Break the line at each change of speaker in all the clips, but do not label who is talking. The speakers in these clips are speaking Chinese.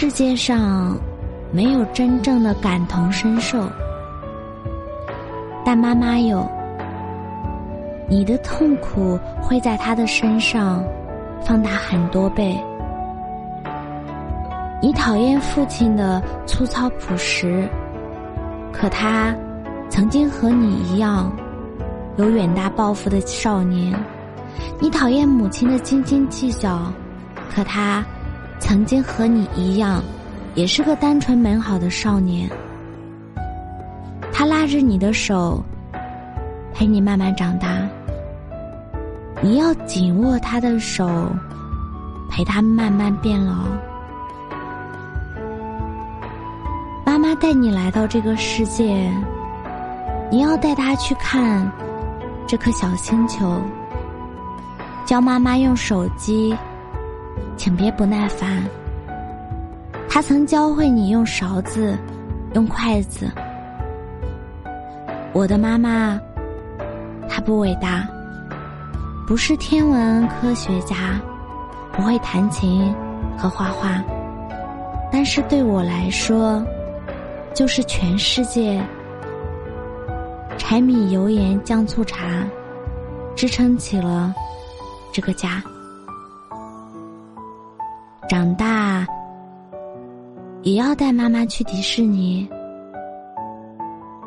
世界上没有真正的感同身受，但妈妈有。你的痛苦会在他的身上放大很多倍。你讨厌父亲的粗糙朴实，可他曾经和你一样有远大抱负的少年。你讨厌母亲的斤斤计较，可他。曾经和你一样，也是个单纯美好的少年。他拉着你的手，陪你慢慢长大。你要紧握他的手，陪他慢慢变老。妈妈带你来到这个世界，你要带他去看这颗小星球。教妈妈用手机。请别不耐烦。他曾教会你用勺子，用筷子。我的妈妈，她不伟大，不是天文科学家，不会弹琴和画画，但是对我来说，就是全世界。柴米油盐酱醋茶，支撑起了这个家。长大也要带妈妈去迪士尼，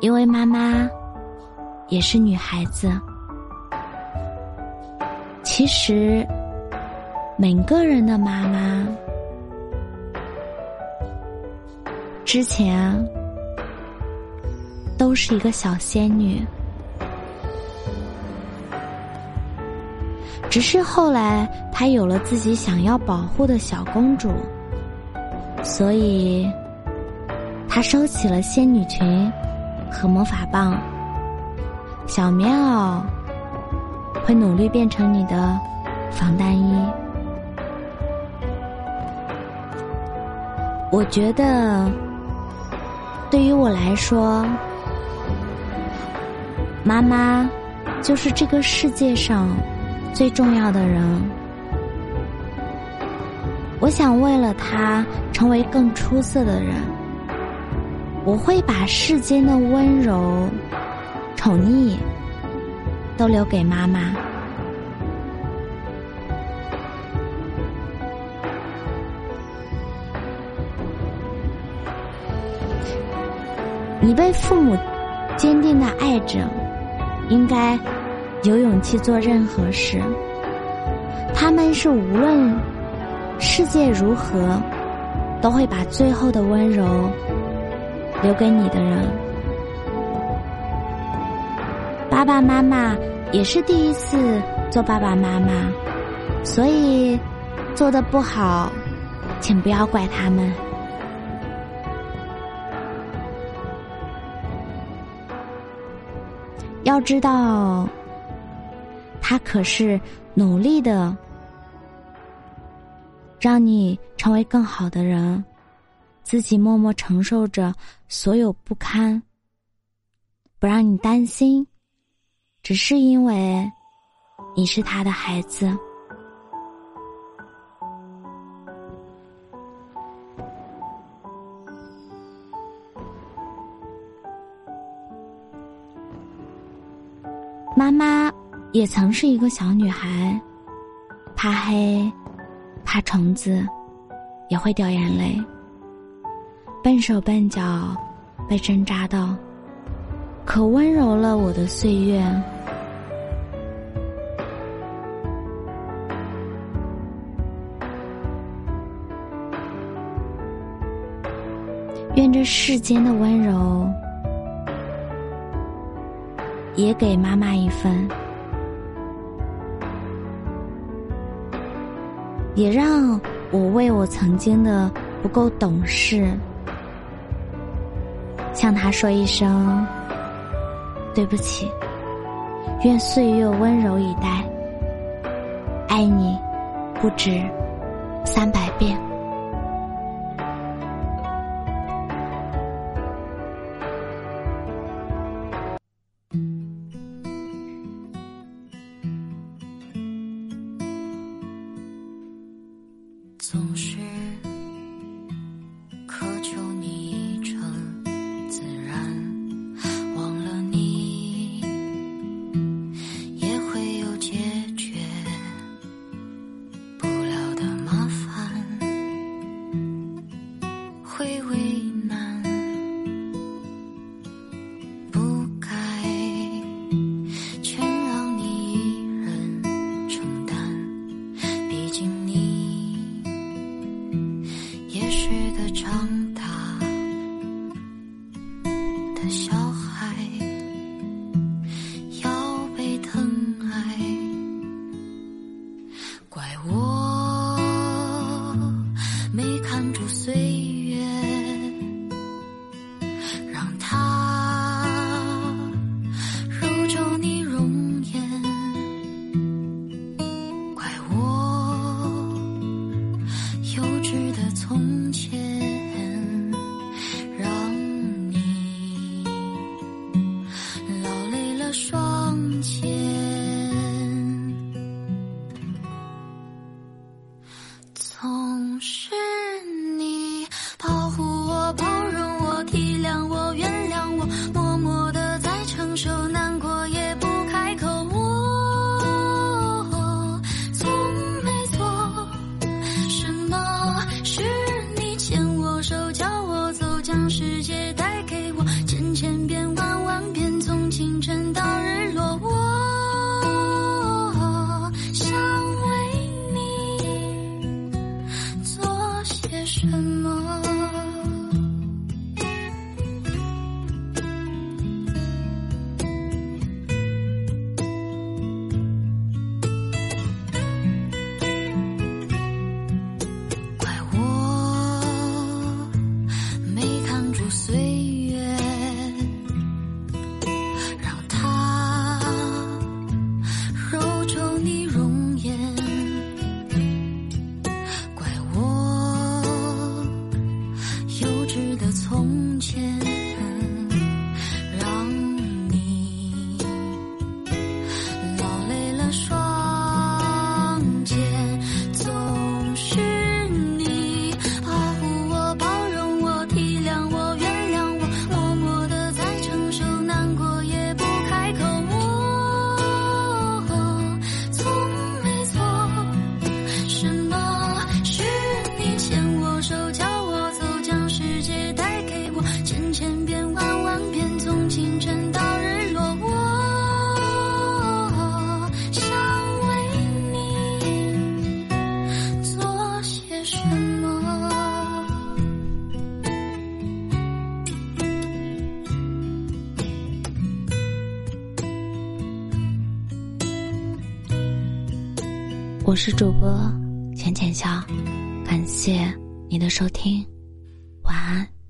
因为妈妈也是女孩子。其实每个人的妈妈之前都是一个小仙女。只是后来，她有了自己想要保护的小公主，所以她收起了仙女裙和魔法棒。小棉袄会努力变成你的防弹衣。我觉得，对于我来说，妈妈就是这个世界上。最重要的人，我想为了他成为更出色的人，我会把世间的温柔、宠溺都留给妈妈。你被父母坚定的爱着，应该。有勇气做任何事，他们是无论世界如何，都会把最后的温柔留给你的人。爸爸妈妈也是第一次做爸爸妈妈，所以做的不好，请不要怪他们。要知道。他可是努力的，让你成为更好的人，自己默默承受着所有不堪，不让你担心，只是因为你是他的孩子。也曾是一个小女孩，怕黑，怕虫子，也会掉眼泪，笨手笨脚，被针扎到，可温柔了我的岁月。愿这世间的温柔，也给妈妈一份。也让我为我曾经的
不够懂事向他说一声对不起愿岁月温柔以待爱你不止三百遍。
总是沉。
我是主播浅浅笑感谢你的收听晚安。